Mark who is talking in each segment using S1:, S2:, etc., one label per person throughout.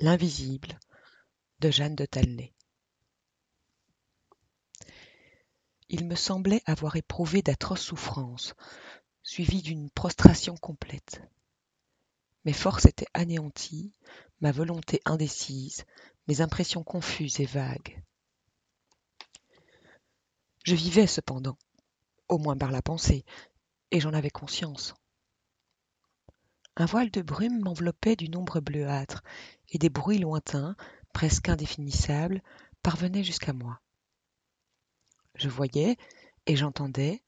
S1: L'invisible de Jeanne de Talnay. Il me semblait avoir éprouvé d'atroces souffrances, suivies d'une prostration complète. Mes forces étaient anéanties, ma volonté indécise, mes impressions confuses et vagues. Je vivais cependant, au moins par la pensée, et j'en avais conscience. Un voile de brume m'enveloppait d'une ombre bleuâtre, et des bruits lointains, presque indéfinissables, parvenaient jusqu'à moi. Je voyais et j'entendais,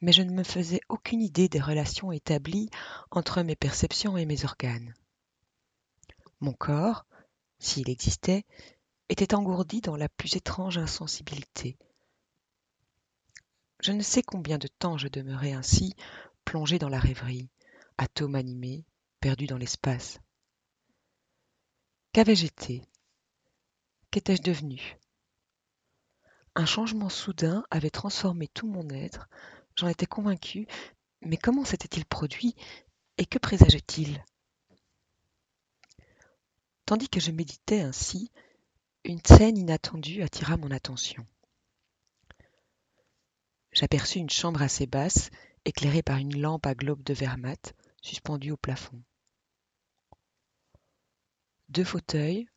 S1: mais je ne me faisais aucune idée des relations établies entre mes perceptions et mes organes. Mon corps, s'il existait, était engourdi dans la plus étrange insensibilité. Je ne sais combien de temps je demeurai ainsi, plongé dans la rêverie, atome animé, perdu dans l'espace. Qu'avais-je été? Qu'étais-je devenu? Un changement soudain avait transformé tout mon être, j'en étais convaincu, mais comment s'était-il produit? Et que présageait-il? Tandis que je méditais ainsi, une scène inattendue attira mon attention. J'aperçus une chambre assez basse, éclairée par une lampe à globe de verre suspendue au plafond. Deux fauteuils,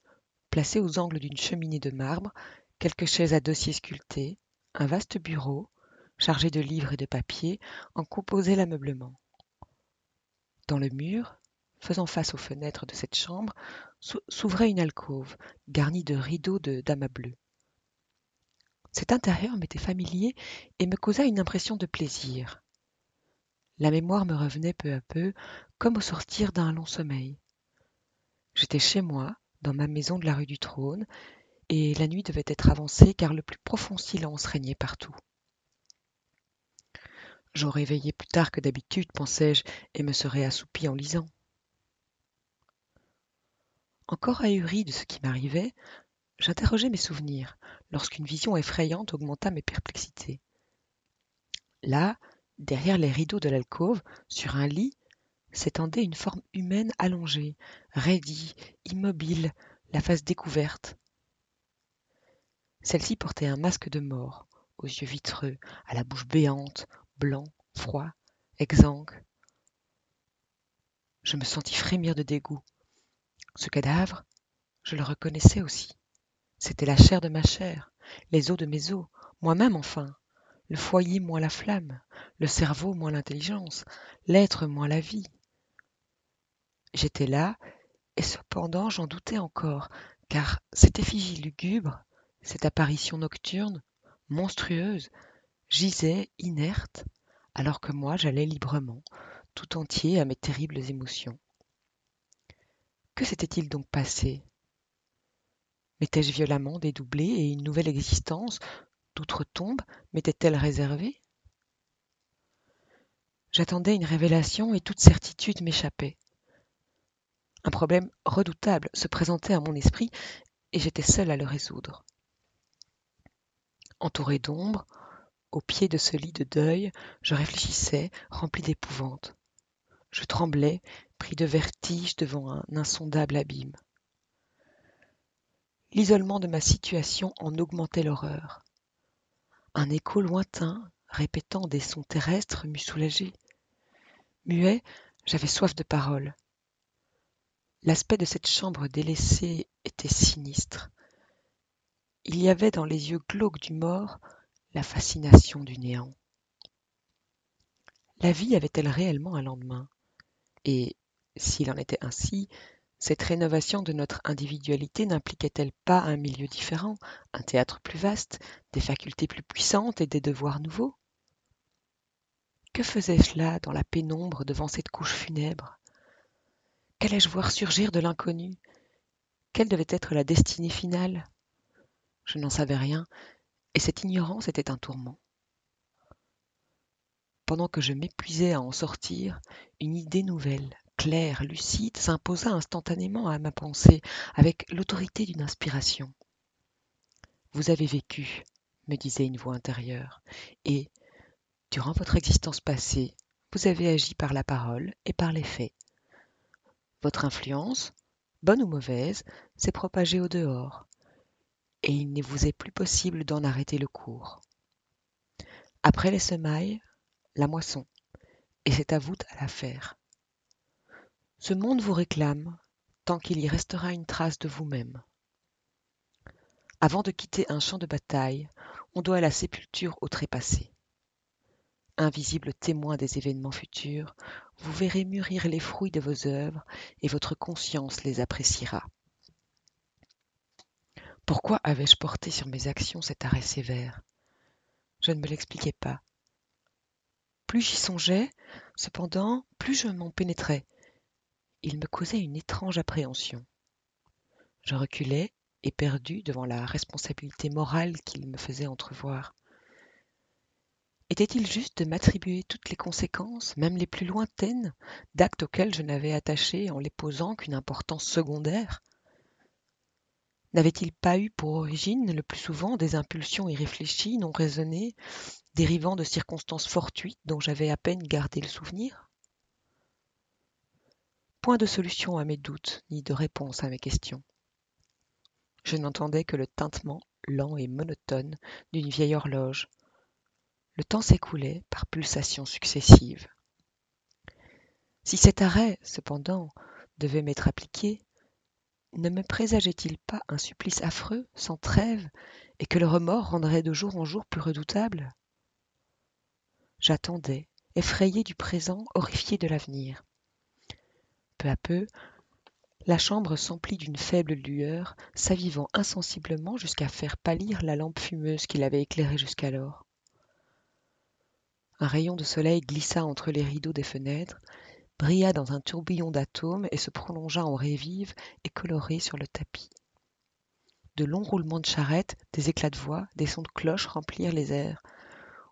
S1: placés aux angles d'une cheminée de marbre, quelques chaises à dossiers sculptés, un vaste bureau, chargé de livres et de papiers, en composaient l'ameublement. Dans le mur, faisant face aux fenêtres de cette chambre, s'ouvrait une alcôve, garnie de rideaux de damas bleu. Cet intérieur m'était familier et me causa une impression de plaisir. La mémoire me revenait peu à peu, comme au sortir d'un long sommeil. J'étais chez moi, dans ma maison de la rue du Trône, et la nuit devait être avancée car le plus profond silence régnait partout. J'aurais veillé plus tard que d'habitude, pensais-je, et me serais assoupi en lisant. Encore ahuri de ce qui m'arrivait, J'interrogeai mes souvenirs, lorsqu'une vision effrayante augmenta mes perplexités. Là, derrière les rideaux de l'alcôve, sur un lit, s'étendait une forme humaine allongée, raidie, immobile, la face découverte. Celle-ci portait un masque de mort, aux yeux vitreux, à la bouche béante, blanc, froid, exsangue. Je me sentis frémir de dégoût. Ce cadavre, je le reconnaissais aussi. C'était la chair de ma chair, les os de mes os, moi-même enfin, le foyer moins la flamme, le cerveau moins l'intelligence, l'être moins la vie. J'étais là, et cependant j'en doutais encore, car cette effigie lugubre, cette apparition nocturne, monstrueuse, gisait inerte, alors que moi j'allais librement, tout entier à mes terribles émotions. Que s'était-il donc passé? M'étais-je violemment dédoublé et une nouvelle existence, d'outre-tombe, m'était-elle réservée? J'attendais une révélation et toute certitude m'échappait. Un problème redoutable se présentait à mon esprit et j'étais seul à le résoudre. Entouré d'ombre, au pied de ce lit de deuil, je réfléchissais, rempli d'épouvante. Je tremblais, pris de vertige devant un insondable abîme. L'isolement de ma situation en augmentait l'horreur. Un écho lointain, répétant des sons terrestres, m'eût soulagé. Muet, j'avais soif de parole. L'aspect de cette chambre délaissée était sinistre. Il y avait dans les yeux glauques du mort la fascination du néant. La vie avait-elle réellement un lendemain? Et, s'il en était ainsi, cette rénovation de notre individualité n'impliquait-elle pas un milieu différent, un théâtre plus vaste, des facultés plus puissantes et des devoirs nouveaux? Que faisais-je là dans la pénombre devant cette couche funèbre? Qu'allais-je voir surgir de l'inconnu? Quelle devait être la destinée finale? Je n'en savais rien, et cette ignorance était un tourment. Pendant que je m'épuisais à en sortir, une idée nouvelle, claire, lucide, s'imposa instantanément à ma pensée avec l'autorité d'une inspiration. Vous avez vécu, me disait une voix intérieure, et, durant votre existence passée, vous avez agi par la parole et par les faits. Votre influence, bonne ou mauvaise, s'est propagée au dehors, et il ne vous est plus possible d'en arrêter le cours. Après les semailles, la moisson, et c'est à vous à la faire. Ce monde vous réclame, tant qu'il y restera une trace de vous-même. Avant de quitter un champ de bataille, on doit la sépulture au trépassé. Invisible témoin des événements futurs, vous verrez mûrir les fruits de vos œuvres et votre conscience les appréciera. Pourquoi avais-je porté sur mes actions cet arrêt sévère? Je ne me l'expliquais pas. Plus j'y songeais, cependant, plus je m'en pénétrais. Il me causait une étrange appréhension. Je reculais, éperdu devant la responsabilité morale qu'il me faisait entrevoir. Était-il juste de m'attribuer toutes les conséquences, même les plus lointaines, d'actes auxquels je n'avais attaché en les posant qu'une importance secondaire? N'avait-il pas eu pour origine le plus souvent des impulsions irréfléchies, non raisonnées, dérivant de circonstances fortuites dont j'avais à peine gardé le souvenir? Point de solution à mes doutes, ni de réponse à mes questions. Je n'entendais que le tintement lent et monotone d'une vieille horloge. Le temps s'écoulait par pulsations successives. Si cet arrêt, cependant, devait m'être appliqué, ne me présageait-il pas un supplice affreux, sans trêve, et que le remords rendrait de jour en jour plus redoutable? J'attendais, effrayé du présent, horrifié de l'avenir. Peu à peu, la chambre s'emplit d'une faible lueur, s'avivant insensiblement jusqu'à faire pâlir la lampe fumeuse qui l'avait éclairée jusqu'alors. Un rayon de soleil glissa entre les rideaux des fenêtres, brilla dans un tourbillon d'atomes et se prolongea en raies vives et colorées sur le tapis. De longs roulements de charrettes, des éclats de voix, des sons de cloches remplirent les airs.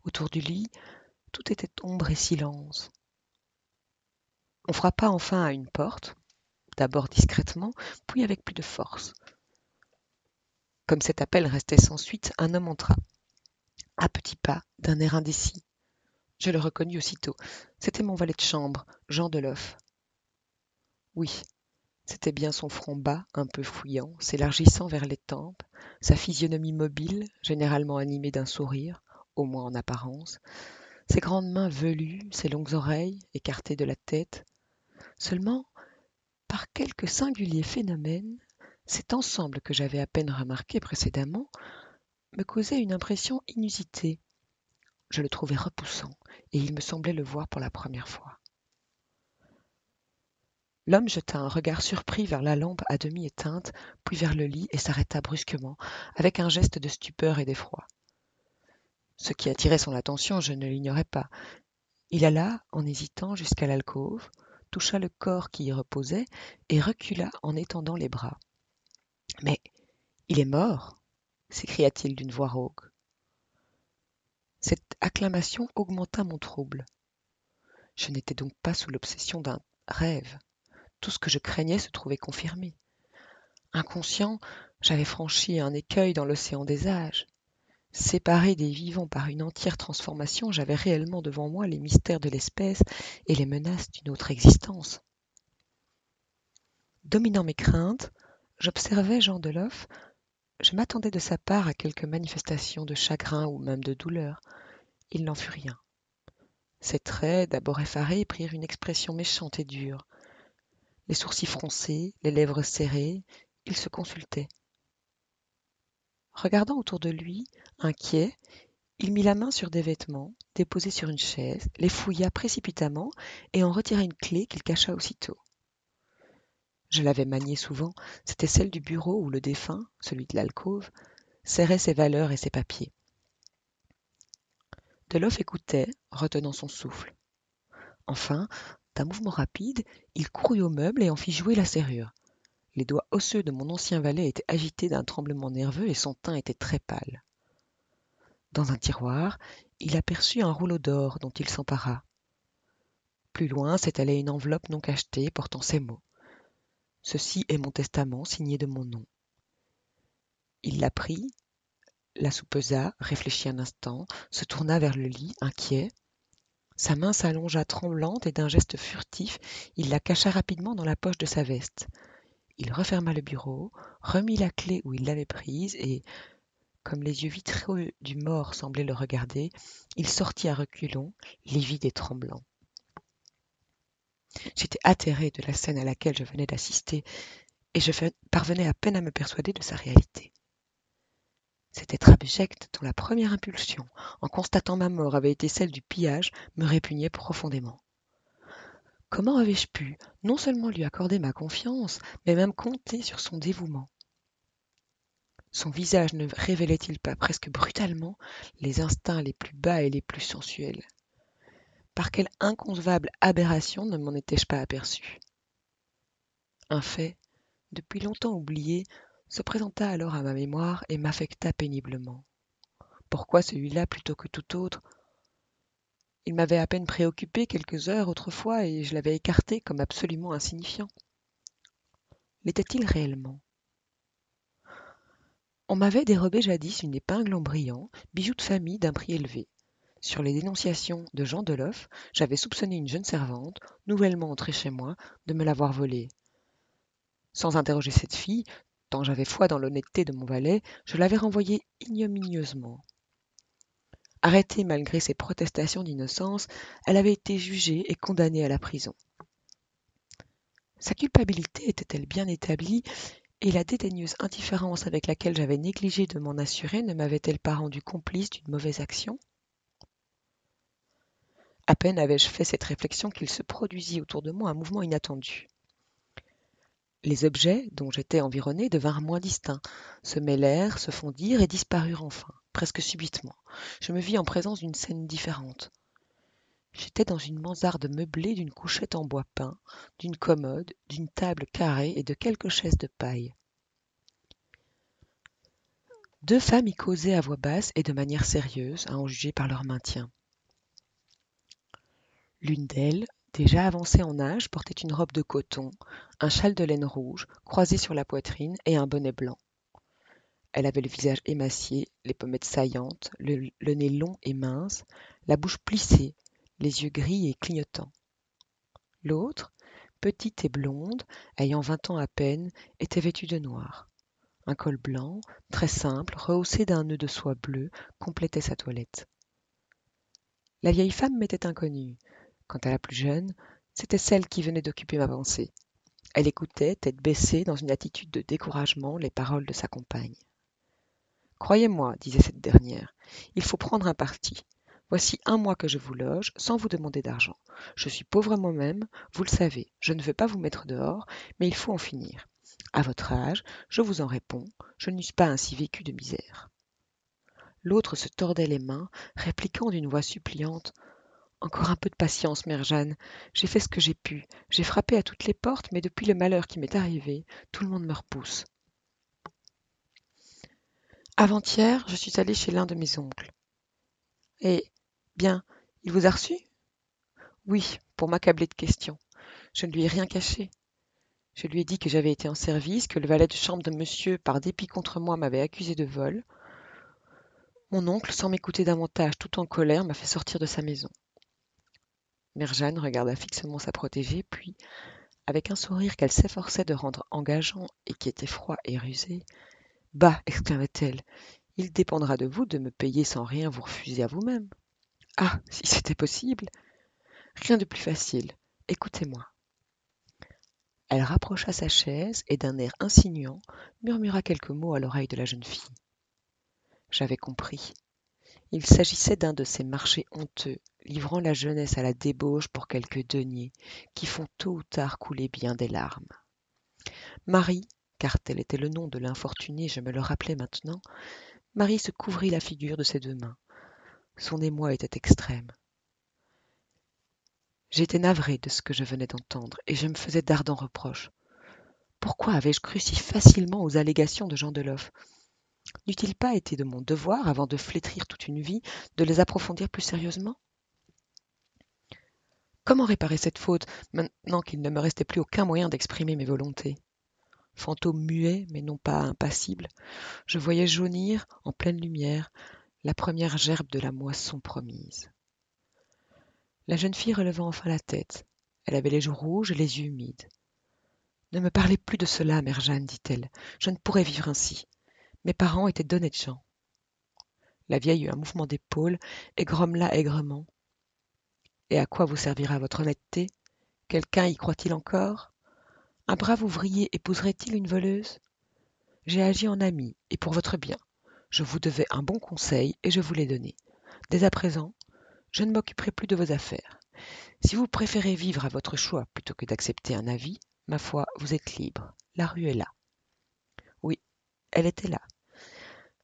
S1: Autour du lit, tout était ombre et silence. On frappa enfin à une porte, d'abord discrètement, puis avec plus de force. Comme cet appel restait sans suite, un homme entra, à petits pas, d'un air indécis. Je le reconnus aussitôt. C'était mon valet de chambre, Jean Deloff. Oui, c'était bien son front bas, un peu fouillant, s'élargissant vers les tempes, sa physionomie mobile, généralement animée d'un sourire, au moins en apparence, ses grandes mains velues, ses longues oreilles, écartées de la tête. Seulement, par quelque singulier phénomène, cet ensemble que j'avais à peine remarqué précédemment me causait une impression inusitée. Je le trouvais repoussant, et il me semblait le voir pour la première fois. L'homme jeta un regard surpris vers la lampe à demi éteinte, puis vers le lit et s'arrêta brusquement, avec un geste de stupeur et d'effroi. Ce qui attirait son attention, je ne l'ignorais pas. Il alla, en hésitant, jusqu'à l'alcôve, toucha le corps qui y reposait et recula en étendant les bras. Mais il est mort s'écria-t-il d'une voix rauque. Cette acclamation augmenta mon trouble. Je n'étais donc pas sous l'obsession d'un rêve. Tout ce que je craignais se trouvait confirmé. Inconscient, j'avais franchi un écueil dans l'océan des âges. Séparé des vivants par une entière transformation, j'avais réellement devant moi les mystères de l'espèce et les menaces d'une autre existence. Dominant mes craintes, j'observais Jean Deloff je m'attendais de sa part à quelque manifestation de chagrin ou même de douleur. Il n'en fut rien. Ses traits, d'abord effarés, prirent une expression méchante et dure. Les sourcils froncés, les lèvres serrées, il se consultait. Regardant autour de lui, inquiet, il mit la main sur des vêtements, déposés sur une chaise, les fouilla précipitamment et en retira une clé qu'il cacha aussitôt. Je l'avais maniée souvent, c'était celle du bureau où le défunt, celui de l'alcôve, serrait ses valeurs et ses papiers. Deloff écoutait, retenant son souffle. Enfin, d'un mouvement rapide, il courut au meuble et en fit jouer la serrure. Les doigts osseux de mon ancien valet étaient agités d'un tremblement nerveux et son teint était très pâle. Dans un tiroir, il aperçut un rouleau d'or dont il s'empara. Plus loin s'étalait une enveloppe non cachetée portant ces mots. Ceci est mon testament signé de mon nom. Il la prit, la soupesa, réfléchit un instant, se tourna vers le lit, inquiet. Sa main s'allongea tremblante et d'un geste furtif, il la cacha rapidement dans la poche de sa veste. il referma le bureau, remit la clé où il l'avait prise et, comme les yeux vitreux du mort semblaient le regarder, il sortit à reculons, livide et tremblant. J'étais atterré de la scène à laquelle je venais d'assister, et je parvenais à peine à me persuader de sa réalité. Cet être abject, dont la première impulsion, en constatant ma mort, avait été celle du pillage, me répugnait profondément. Comment avais-je pu non seulement lui accorder ma confiance, mais même compter sur son dévouement? Son visage ne révélait-il pas presque brutalement les instincts les plus bas et les plus sensuels? Par quelle inconcevable aberration ne m'en étais-je pas aperçu? Un fait, depuis longtemps oublié, se présenta alors à ma mémoire et m'affecta péniblement. Pourquoi celui-là plutôt que tout autre? Il m'avait à peine préoccupé quelques heures autrefois et je l'avais écarté comme absolument insignifiant. L'était-il réellement? On m'avait dérobé jadis une épingle en brillant, bijou de famille d'un prix élevé. Sur les dénonciations de Jean Deloff, j'avais soupçonné une jeune servante, nouvellement entrée chez moi, de me l'avoir volée. Sans interroger cette fille, tant j'avais foi dans l'honnêteté de mon valet, je l'avais renvoyée ignominieusement. Arrêtée malgré ses protestations d'innocence, elle avait été jugée et condamnée à la prison. Sa culpabilité était-elle bien établie, et la dédaigneuse indifférence avec laquelle j'avais négligé de m'en assurer ne m'avait-elle pas rendu complice d'une mauvaise action? À peine avais-je fait cette réflexion qu'il se produisit autour de moi un mouvement inattendu. Les objets dont j'étais environné devinrent moins distincts, se mêlèrent, se fondirent et disparurent enfin, presque subitement. Je me vis en présence d'une scène différente. J'étais dans une mansarde meublée d'une couchette en bois peint, d'une commode, d'une table carrée et de quelques chaises de paille. Deux femmes y causaient à voix basse et de manière sérieuse, à en juger par leur maintien. L'une d'elles, Déjà avancée en âge, portait une robe de coton, un châle de laine rouge, croisé sur la poitrine, et un bonnet blanc. Elle avait le visage émacié, les pommettes saillantes, le, nez long et mince, la bouche plissée, les yeux gris et clignotants. L'autre, petite et blonde, ayant vingt ans à peine, était vêtue de noir. Un col blanc, très simple, rehaussé d'un nœud de soie bleue, complétait sa toilette. La vieille femme m'était inconnue. Quant à la plus jeune, c'était celle qui venait d'occuper ma pensée. Elle écoutait, tête baissée, dans une attitude de découragement, les paroles de sa compagne. Croyez-moi, disait cette dernière, il faut prendre un parti. Voici un mois que je vous loge, sans vous demander d'argent. Je suis pauvre moi-même, vous le savez, je ne veux pas vous mettre dehors, mais il faut en finir. À votre âge, je vous en réponds, je n'eusse pas ainsi vécu de misère. L'autre se tordait les mains, répliquant d'une voix suppliante encore un peu de patience, mère Jeanne. J'ai fait ce que j'ai pu. J'ai frappé à toutes les portes, mais depuis le malheur qui m'est arrivé, tout le monde me repousse. Avant-hier, je suis allée chez l'un de mes oncles. Eh bien, il vous a reçu? Oui, pour m'accabler de questions. Je ne lui ai rien caché. Je lui ai dit que j'avais été en service, que le valet de chambre de monsieur, par dépit contre moi, m'avait accusé de vol. Mon oncle, sans m'écouter davantage, tout en colère, m'a fait sortir de sa maison. Mère Jeanne regarda fixement sa protégée, puis, avec un sourire qu'elle s'efforçait de rendre engageant et qui était froid et rusé, Bah exclama-t-elle, il dépendra de vous de me payer sans rien vous refuser à vous-même. Ah si c'était possible Rien de plus facile. Écoutez-moi. Elle rapprocha sa chaise et d'un air insinuant murmura quelques mots à l'oreille de la jeune fille. J'avais compris. Il s'agissait d'un de ces marchés honteux, livrant la jeunesse à la débauche pour quelques deniers, qui font tôt ou tard couler bien des larmes. Marie, car tel était le nom de l'infortuné, je me le rappelais maintenant, Marie se couvrit la figure de ses deux mains. Son émoi était extrême. J'étais navré de ce que je venais d'entendre, et je me faisais d'ardents reproches. Pourquoi avais-je cru si facilement aux allégations de Jean Deloff? N'eût-il pas été de mon devoir, avant de flétrir toute une vie, de les approfondir plus sérieusement? Comment réparer cette faute, maintenant qu'il ne me restait plus aucun moyen d'exprimer mes volontés? Fantôme muet, mais non pas impassible, je voyais jaunir, en pleine lumière, la première gerbe de la moisson promise. La jeune fille releva enfin la tête. Elle avait les joues rouges et les yeux humides. Ne me parlez plus de cela, mère Jeanne, dit-elle. Je ne pourrais vivre ainsi. Mes parents étaient d'honnêtes gens. La vieille eut un mouvement d'épaule et grommela aigrement. Et à quoi vous servira votre honnêteté? Quelqu'un y croit-il encore? Un brave ouvrier épouserait-il une voleuse? J'ai agi en ami et pour votre bien. Je vous devais un bon conseil et je vous l'ai donné. Dès à présent, je ne m'occuperai plus de vos affaires. Si vous préférez vivre à votre choix plutôt que d'accepter un avis, ma foi, vous êtes libre. La rue est là. Elle était là.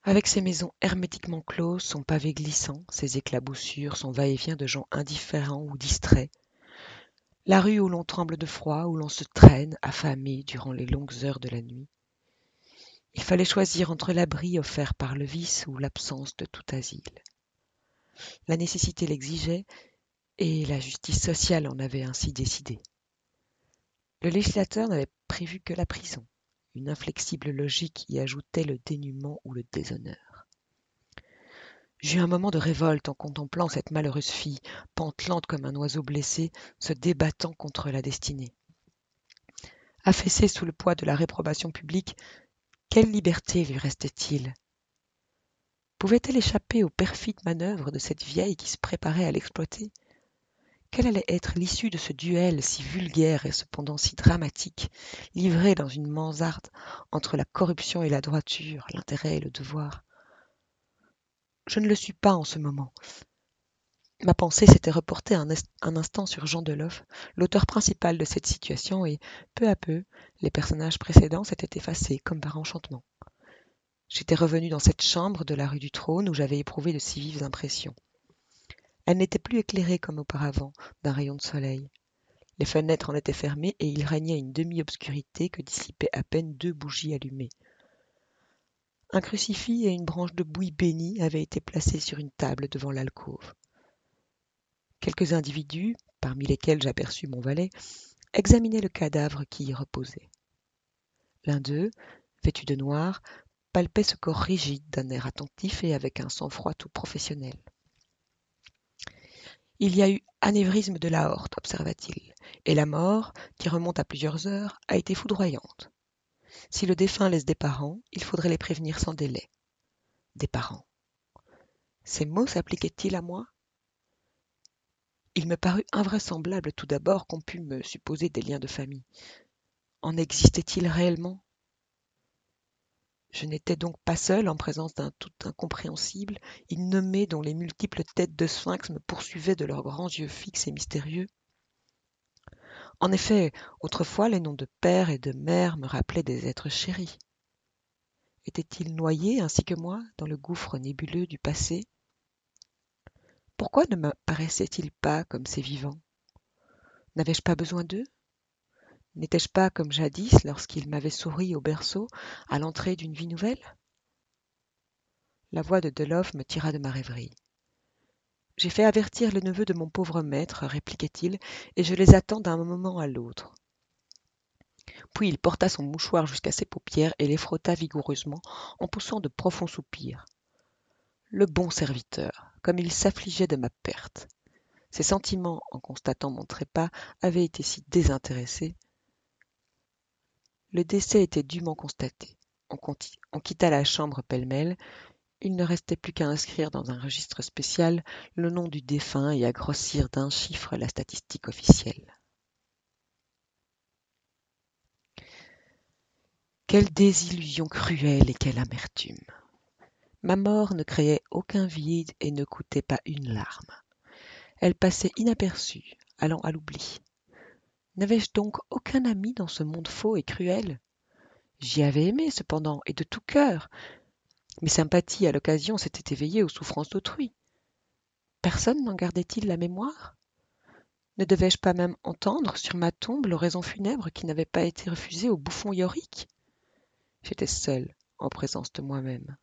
S1: Avec ses maisons hermétiquement closes, son pavé glissant, ses éclaboussures, son va-et-vient de gens indifférents ou distraits. La rue où l'on tremble de froid, où l'on se traîne, affamé, durant les longues heures de la nuit. Il fallait choisir entre l'abri offert par le vice ou l'absence de tout asile. La nécessité l'exigeait et la justice sociale en avait ainsi décidé. Le législateur n'avait prévu que la prison. Une inflexible logique y ajoutait le dénuement ou le déshonneur. J'eus un moment de révolte en contemplant cette malheureuse fille, pantelante comme un oiseau blessé, se débattant contre la destinée. Affaissée sous le poids de la réprobation publique, quelle liberté lui restait-il? Pouvait-elle échapper aux perfides manœuvres de cette vieille qui se préparait à l'exploiter? Quelle allait être l'issue de ce duel si vulgaire et cependant si dramatique, livré dans une mansarde entre la corruption et la droiture, l'intérêt et le devoir? Je ne le suis pas en ce moment. Ma pensée s'était reportée un, instant sur Jean Deloff, l'auteur principal de cette situation, et peu à peu, les personnages précédents s'étaient effacés comme par enchantement. J'étais revenu dans cette chambre de la rue du Trône où j'avais éprouvé de si vives impressions. Elle n'était plus éclairée comme auparavant d'un rayon de soleil. Les fenêtres en étaient fermées et il régnait une demi-obscurité que dissipaient à peine deux bougies allumées. Un crucifix et une branche de bouille bénie avaient été placés sur une table devant l'alcôve. Quelques individus, parmi lesquels j'aperçus mon valet, examinaient le cadavre qui y reposait. L'un d'eux, vêtu de noir, palpait ce corps rigide d'un air attentif et avec un sang-froid tout professionnel. Il y a eu anévrisme de l'aorte, observa-t-il, et la mort, qui remonte à plusieurs heures, a été foudroyante. Si le défunt laisse des parents, il faudrait les prévenir sans délai. Des parents. Ces mots s'appliquaient-ils à moi? Il me parut invraisemblable tout d'abord qu'on pût me supposer des liens de famille. En existait-il réellement? Je n'étais donc pas seul en présence d'un tout incompréhensible, innommé dont les multiples têtes de sphinx me poursuivaient de leurs grands yeux fixes et mystérieux. En effet, autrefois les noms de père et de mère me rappelaient des êtres chéris. Étaient-ils noyés, ainsi que moi, dans le gouffre nébuleux du passé? Pourquoi ne m'apparaissaient-ils pas comme ces vivants? N'avais-je pas besoin d'eux? N'étais-je pas comme jadis lorsqu'il m'avait souri au berceau à l'entrée d'une vie nouvelle? La voix de Deloff me tira de ma rêverie. J'ai fait avertir le neveu de mon pauvre maître, répliquait-il, et je les attends d'un moment à l'autre. Puis il porta son mouchoir jusqu'à ses paupières et les frotta vigoureusement en poussant de profonds soupirs. Le bon serviteur, comme il s'affligeait de ma perte. Ses sentiments, en constatant mon trépas, avaient été si désintéressés le décès était dûment constaté. On, quitta la chambre pêle-mêle. Il ne restait plus qu'à inscrire dans un registre spécial le nom du défunt et à grossir d'un chiffre la statistique officielle. Quelle désillusion cruelle et quelle amertume. Ma mort ne créait aucun vide et ne coûtait pas une larme. Elle passait inaperçue, allant à l'oubli. N'avais-je donc aucun ami dans ce monde faux et cruel? J'y avais aimé cependant, et de tout cœur. Mes sympathies à l'occasion s'étaient éveillées aux souffrances d'autrui. Personne n'en gardait-il la mémoire? Ne devais-je pas même entendre sur ma tombe l'oraison funèbre qui n'avait pas été refusée au bouffon Yorick J'étais seul en présence de moi-même.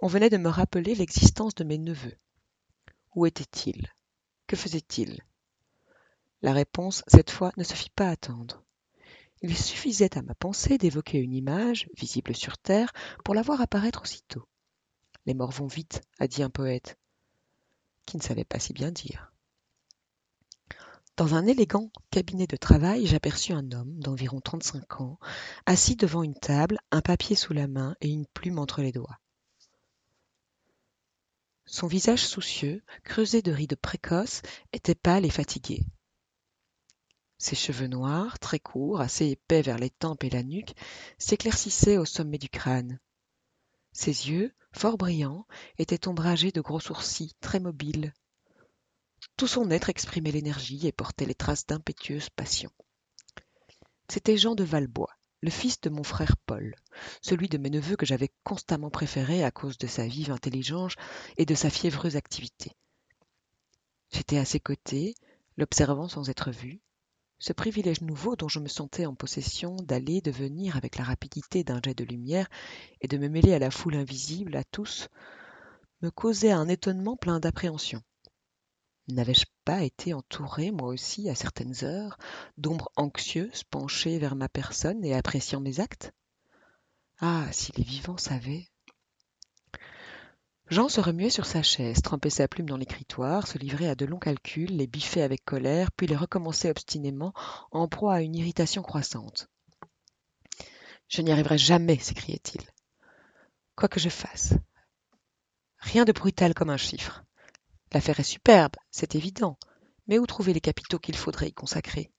S1: On venait de me rappeler l'existence de mes neveux. Où étaient-ils? Que faisaient-ils? La réponse, cette fois, ne se fit pas attendre. Il suffisait à ma pensée d'évoquer une image, visible sur terre, pour la voir apparaître aussitôt. Les morts vont vite, a dit un poète, qui ne savait pas si bien dire. Dans un élégant cabinet de travail, j'aperçus un homme d'environ 35 ans, assis devant une table, un papier sous la main et une plume entre les doigts. Son visage soucieux, creusé de rides précoces, était pâle et fatigué. Ses cheveux noirs, très courts, assez épais vers les tempes et la nuque, s'éclaircissaient au sommet du crâne. Ses yeux, fort brillants, étaient ombragés de gros sourcils, très mobiles. Tout son être exprimait l'énergie et portait les traces d'impétueuse passion. C'était Jean de Valbois, le fils de mon frère Paul, celui de mes neveux que j'avais constamment préféré à cause de sa vive intelligence et de sa fiévreuse activité. J'étais à ses côtés, l'observant sans être vu, ce privilège nouveau dont je me sentais en possession d'aller, de venir avec la rapidité d'un jet de lumière et de me mêler à la foule invisible, à tous, me causait un étonnement plein d'appréhension. N'avais-je pas été entouré, moi aussi, à certaines heures, d'ombres anxieuses penchées vers ma personne et appréciant mes actes? Ah, si les vivants savaient Jean se remuait sur sa chaise, trempait sa plume dans l'écritoire, se livrait à de longs calculs, les biffait avec colère, puis les recommençait obstinément, en proie à une irritation croissante. Je n'y arriverai jamais, s'écriait-il. Quoi que je fasse. Rien de brutal comme un chiffre. L'affaire est superbe, c'est évident, mais où trouver les capitaux qu'il faudrait y consacrer?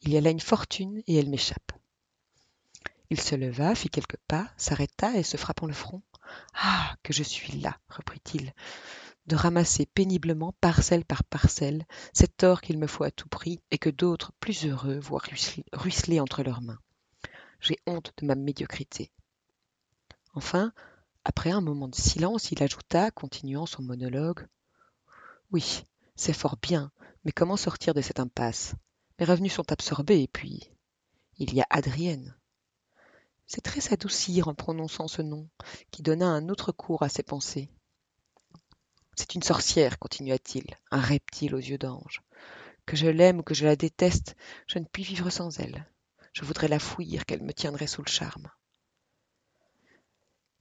S1: Il y a là une fortune et elle m'échappe. Il se leva, fit quelques pas, s'arrêta et se frappant le front. Ah. Que je suis là, reprit-il, de ramasser péniblement, parcelle par parcelle, cet or qu'il me faut à tout prix, et que d'autres, plus heureux, voient ruisseler entre leurs mains. J'ai honte de ma médiocrité. Enfin, après un moment de silence, il ajouta, continuant son monologue. Oui, c'est fort bien, mais comment sortir de cette impasse? Mes revenus sont absorbés, et puis il y a Adrienne. C'est très s'adoucir en prononçant ce nom, qui donna un autre cours à ses pensées. C'est une sorcière, continua-t-il, un reptile aux yeux d'ange. Que je l'aime ou que je la déteste, je ne puis vivre sans elle. Je voudrais la fouiller, qu'elle me tiendrait sous le charme.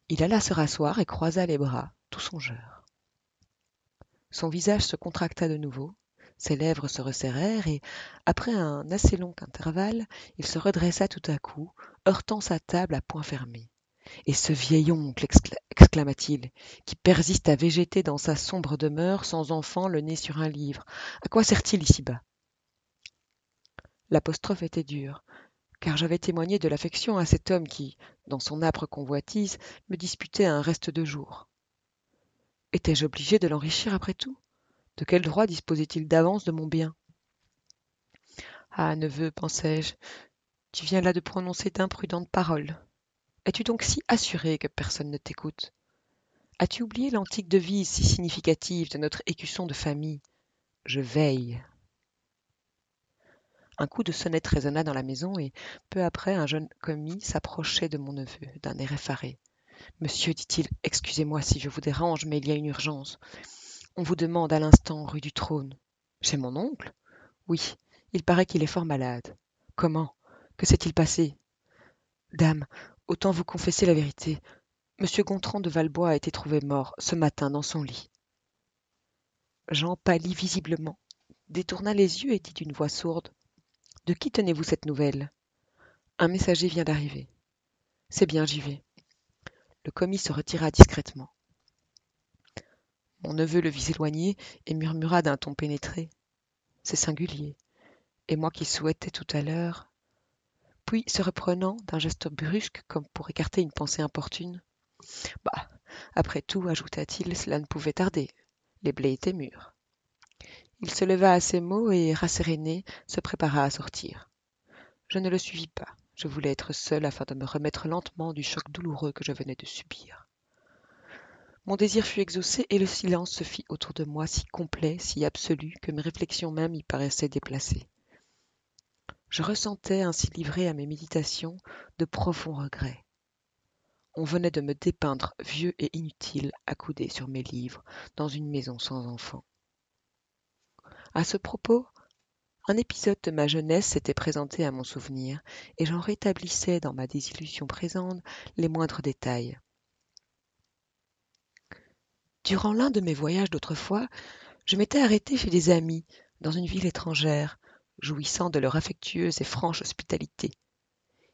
S1: Il alla se rasseoir et croisa les bras, tout songeur. Son visage se contracta de nouveau, ses lèvres se resserrèrent et, après un assez long intervalle, il se redressa tout à coup, heurtant sa table à poing fermé. Et ce vieil oncle, exclama-t-il, qui persiste à végéter dans sa sombre demeure, sans enfant, le nez sur un livre, à quoi sert-il ici-bas? L'apostrophe était dure, car j'avais témoigné de l'affection à cet homme qui, dans son âpre convoitise, me disputait un reste de jour. Étais-je obligé de l'enrichir après tout? De quel droit disposait-il d'avance de mon bien? Ah, neveu, pensai-je, tu viens là de prononcer d'imprudentes paroles. Es-tu donc si assuré que personne ne t'écoute? As-tu oublié l'antique devise si significative de notre écusson de famille? Je veille. Un coup de sonnette résonna dans la maison et peu après un jeune commis s'approchait de mon neveu d'un air effaré. Monsieur, dit-il, excusez-moi si je vous dérange, mais il y a une urgence. On vous demande à l'instant rue du Trône. Chez mon oncle? Oui, il paraît qu'il est fort malade. Comment? Que s'est-il passé? Dame, autant vous confesser la vérité. Monsieur Gontran de Valbois a été trouvé mort ce matin dans son lit. Jean pâlit visiblement, détourna les yeux et dit d'une voix sourde De qui tenez-vous cette nouvelle? Un messager vient d'arriver. C'est bien, j'y vais. Le commis se retira discrètement. Mon neveu le vit s'éloigner et murmura d'un ton pénétré. C'est singulier. Et moi qui souhaitais tout à l'heure. Puis, se reprenant d'un geste brusque comme pour écarter une pensée importune. Bah, après tout, ajouta-t-il, cela ne pouvait tarder. Les blés étaient mûrs. Il se leva à ces mots et, rasséréné, se prépara à sortir. Je ne le suivis pas. Je voulais être seul afin de me remettre lentement du choc douloureux que je venais de subir. Mon désir fut exaucé et le silence se fit autour de moi si complet, si absolu, que mes réflexions même y paraissaient déplacées. Je ressentais, ainsi livré à mes méditations, de profonds regrets. On venait de me dépeindre vieux et inutile, accoudé sur mes livres, dans une maison sans enfants. À ce propos, un épisode de ma jeunesse s'était présenté à mon souvenir, et j'en rétablissais dans ma désillusion présente les moindres détails. Durant l'un de mes voyages d'autrefois, je m'étais arrêté chez des amis, dans une ville étrangère, jouissant de leur affectueuse et franche hospitalité.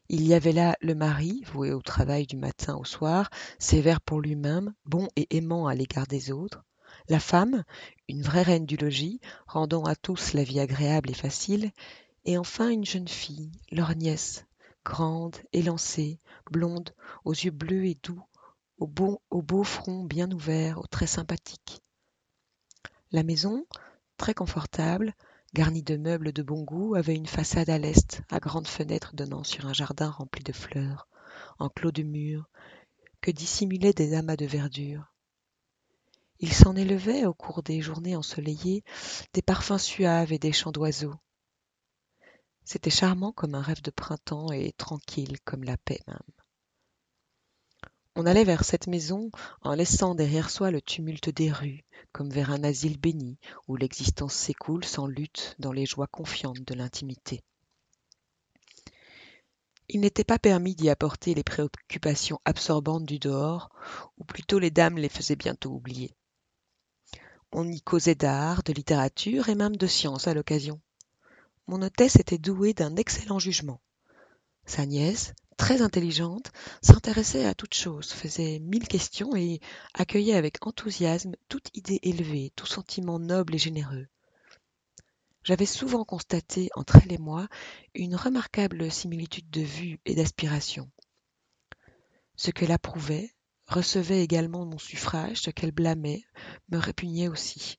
S1: Il y avait là le mari, voué au travail du matin au soir, sévère pour lui-même, bon et aimant à l'égard des autres, la femme, une vraie reine du logis, rendant à tous la vie agréable et facile, et enfin une jeune fille, leur nièce, grande, élancée, blonde, aux yeux bleus et doux, au beau, au front bien ouvert, aux traits sympathiques. La maison, très confortable, garnie de meubles de bon goût, avait une façade à l'est, à grandes fenêtres donnant sur un jardin rempli de fleurs, enclos de murs, que dissimulaient des amas de verdure. Il s'en élevait, au cours des journées ensoleillées, des parfums suaves et des chants d'oiseaux. C'était charmant comme un rêve de printemps et tranquille comme la paix même. On allait vers cette maison en laissant derrière soi le tumulte des rues, comme vers un asile béni où l'existence s'écoule sans lutte dans les joies confiantes de l'intimité. Il n'était pas permis d'y apporter les préoccupations absorbantes du dehors, ou plutôt les dames les faisaient bientôt oublier. On y causait d'art, de littérature et même de science à l'occasion. Mon hôtesse était douée d'un excellent jugement. Sa nièce, très intelligente, s'intéressait à toutes choses, faisait mille questions et accueillait avec enthousiasme toute idée élevée, tout sentiment noble et généreux. J'avais souvent constaté entre elle et moi une remarquable similitude de vue et d'aspiration. Ce qu'elle approuvait recevait également mon suffrage, ce qu'elle blâmait me répugnait aussi.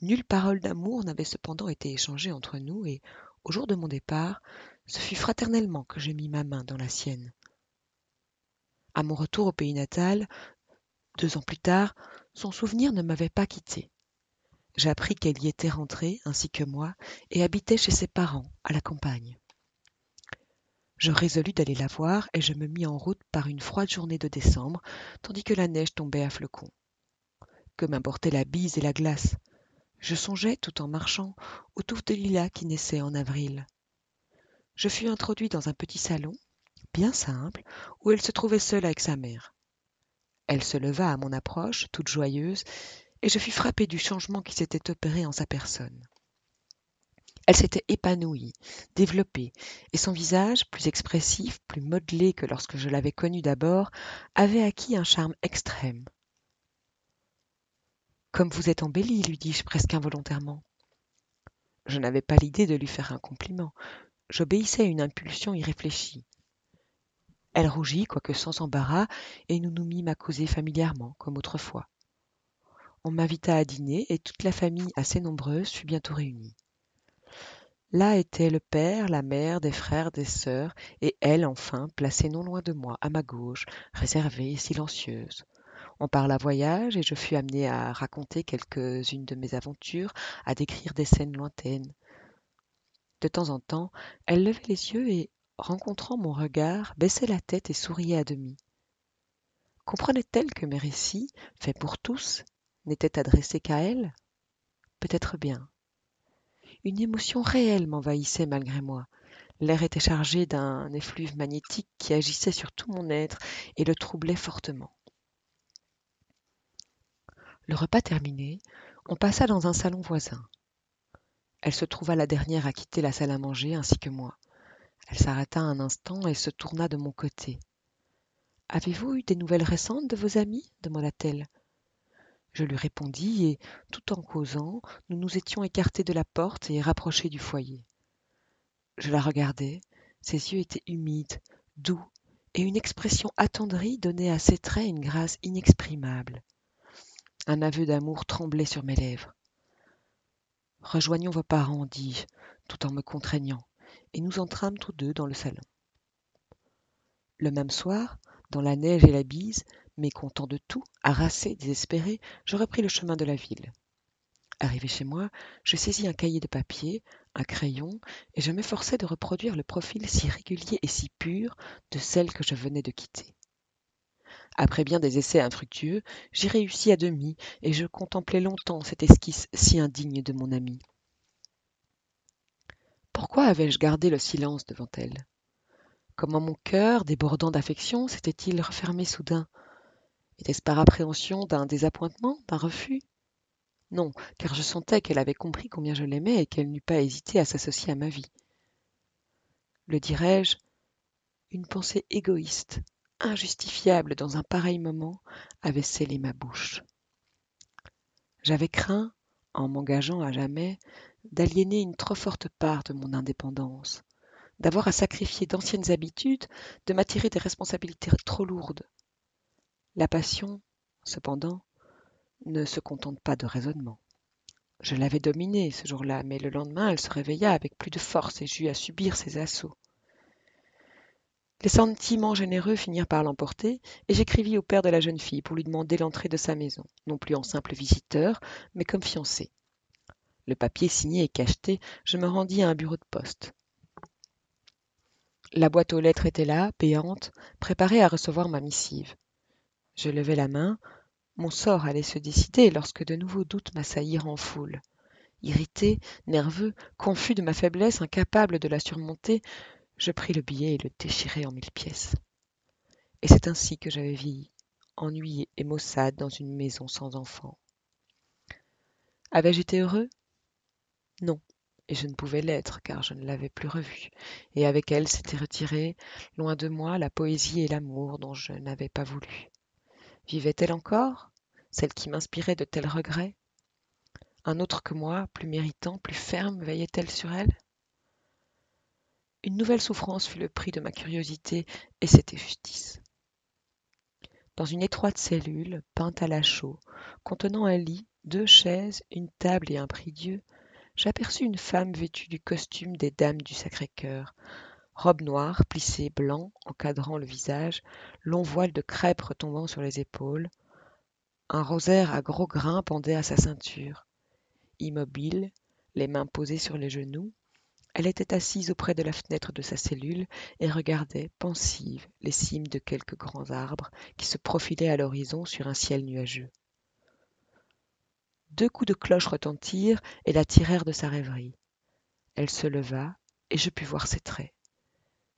S1: Nulle parole d'amour n'avait cependant été échangée entre nous et, au jour de mon départ, ce fut fraternellement que je mis ma main dans la sienne. À mon retour au pays natal, deux ans plus tard, son souvenir ne m'avait pas quitté. J'appris qu'elle y était rentrée, ainsi que moi, et habitait chez ses parents, à la campagne. Je résolus d'aller la voir et je me mis en route par une froide journée de décembre, tandis que la neige tombait à flocons. Que m'importaient la bise et la glace? Je songeais, tout en marchant, aux touffes de lilas qui naissaient en avril. Je fus introduit dans un petit salon, bien simple, où elle se trouvait seule avec sa mère. Elle se leva à mon approche, toute joyeuse, et je fus frappé du changement qui s'était opéré en sa personne. Elle s'était épanouie, développée, et son visage, plus expressif, plus modelé que lorsque je l'avais connue d'abord, avait acquis un charme extrême. Comme vous êtes embellie, lui dis-je presque involontairement. Je n'avais pas l'idée de lui faire un compliment. J'obéissais à une impulsion irréfléchie. Elle rougit, quoique sans embarras, et nous nous mîmes à causer familièrement, comme autrefois. On m'invita à dîner, et toute la famille, assez nombreuse, fut bientôt réunie. Là étaient le père, la mère, des frères, des sœurs, et elle, enfin, placée non loin de moi, à ma gauche, réservée et silencieuse. On parla voyage, et je fus amené à raconter quelques-unes de mes aventures, à décrire des scènes lointaines, de temps en temps, elle levait les yeux et, rencontrant mon regard, baissait la tête et souriait à demi. Comprenait-elle que mes récits, faits pour tous, n'étaient adressés qu'à elle? Peut-être bien. Une émotion réelle m'envahissait malgré moi. L'air était chargé d'un effluve magnétique qui agissait sur tout mon être et le troublait fortement. Le repas terminé, on passa dans un salon voisin. Elle se trouva la dernière à quitter la salle à manger, ainsi que moi. Elle s'arrêta un instant et se tourna de mon côté. Avez-vous eu des nouvelles récentes de vos amis? demanda-t-elle. Je lui répondis, et, tout en causant, nous nous étions écartés de la porte et rapprochés du foyer. Je la regardai, ses yeux étaient humides, doux, et une expression attendrie donnait à ses traits une grâce inexprimable. Un aveu d'amour tremblait sur mes lèvres. Rejoignons vos parents, dis-je, tout en me contraignant, et nous entrâmes tous deux dans le salon. Le même soir, dans la neige et la bise, mécontent de tout, harassé, désespéré, je repris le chemin de la ville. Arrivé chez moi, je saisis un cahier de papier, un crayon, et je m'efforçai de reproduire le profil si régulier et si pur de celle que je venais de quitter. Après bien des essais infructueux, j'y réussis à demi, et je contemplai longtemps cette esquisse si indigne de mon amie. Pourquoi avais-je gardé le silence devant elle? Comment mon cœur, débordant d'affection, s'était-il refermé soudain? Était-ce par appréhension d'un désappointement, d'un refus? Non, car je sentais qu'elle avait compris combien je l'aimais et qu'elle n'eût pas hésité à s'associer à ma vie. Le dirais-je, une pensée égoïste, injustifiable dans un pareil moment, avait scellé ma bouche. J'avais craint, en m'engageant à jamais, d'aliéner une trop forte part de mon indépendance, d'avoir à sacrifier d'anciennes habitudes, de m'attirer des responsabilités trop lourdes. La passion, cependant, ne se contente pas de raisonnement. Je l'avais dominée ce jour-là, mais le lendemain elle se réveilla avec plus de force et j'eus à subir ses assauts. Les sentiments généreux finirent par l'emporter, et j'écrivis au père de la jeune fille pour lui demander l'entrée de sa maison, non plus en simple visiteur, mais comme fiancé. Le papier signé et cacheté, je me rendis à un bureau de poste. La boîte aux lettres était là, béante, préparée à recevoir ma missive. Je levai la main, mon sort allait se décider lorsque de nouveaux doutes m'assaillirent en foule. Irrité, nerveux, confus de ma faiblesse, incapable de la surmonter, je pris le billet et le déchirai en mille pièces. Et c'est ainsi que j'avais vieilli, ennuyé et maussade dans une maison sans enfants. Avais-je été heureux? Non, et je ne pouvais l'être, car je ne l'avais plus revue, et avec elle s'était retirée, loin de moi, la poésie et l'amour dont je n'avais pas voulu. Vivait-elle encore, celle qui m'inspirait de tels regrets? Un autre que moi, plus méritant, plus ferme, veillait-elle sur elle? Une nouvelle souffrance fut le prix de ma curiosité, et c'était justice. Dans une étroite cellule, peinte à la chaux, contenant un lit, deux chaises, une table et un prie-dieu, j'aperçus une femme vêtue du costume des dames du Sacré-Cœur, robe noire, plissée blanc, encadrant le visage, long voile de crêpe retombant sur les épaules, un rosaire à gros grains pendait à sa ceinture. Immobile, les mains posées sur les genoux, elle était assise auprès de la fenêtre de sa cellule et regardait, pensive, les cimes de quelques grands arbres qui se profilaient à l'horizon sur un ciel nuageux. Deux coups de cloche retentirent et la tirèrent de sa rêverie. Elle se leva, et je pus voir ses traits.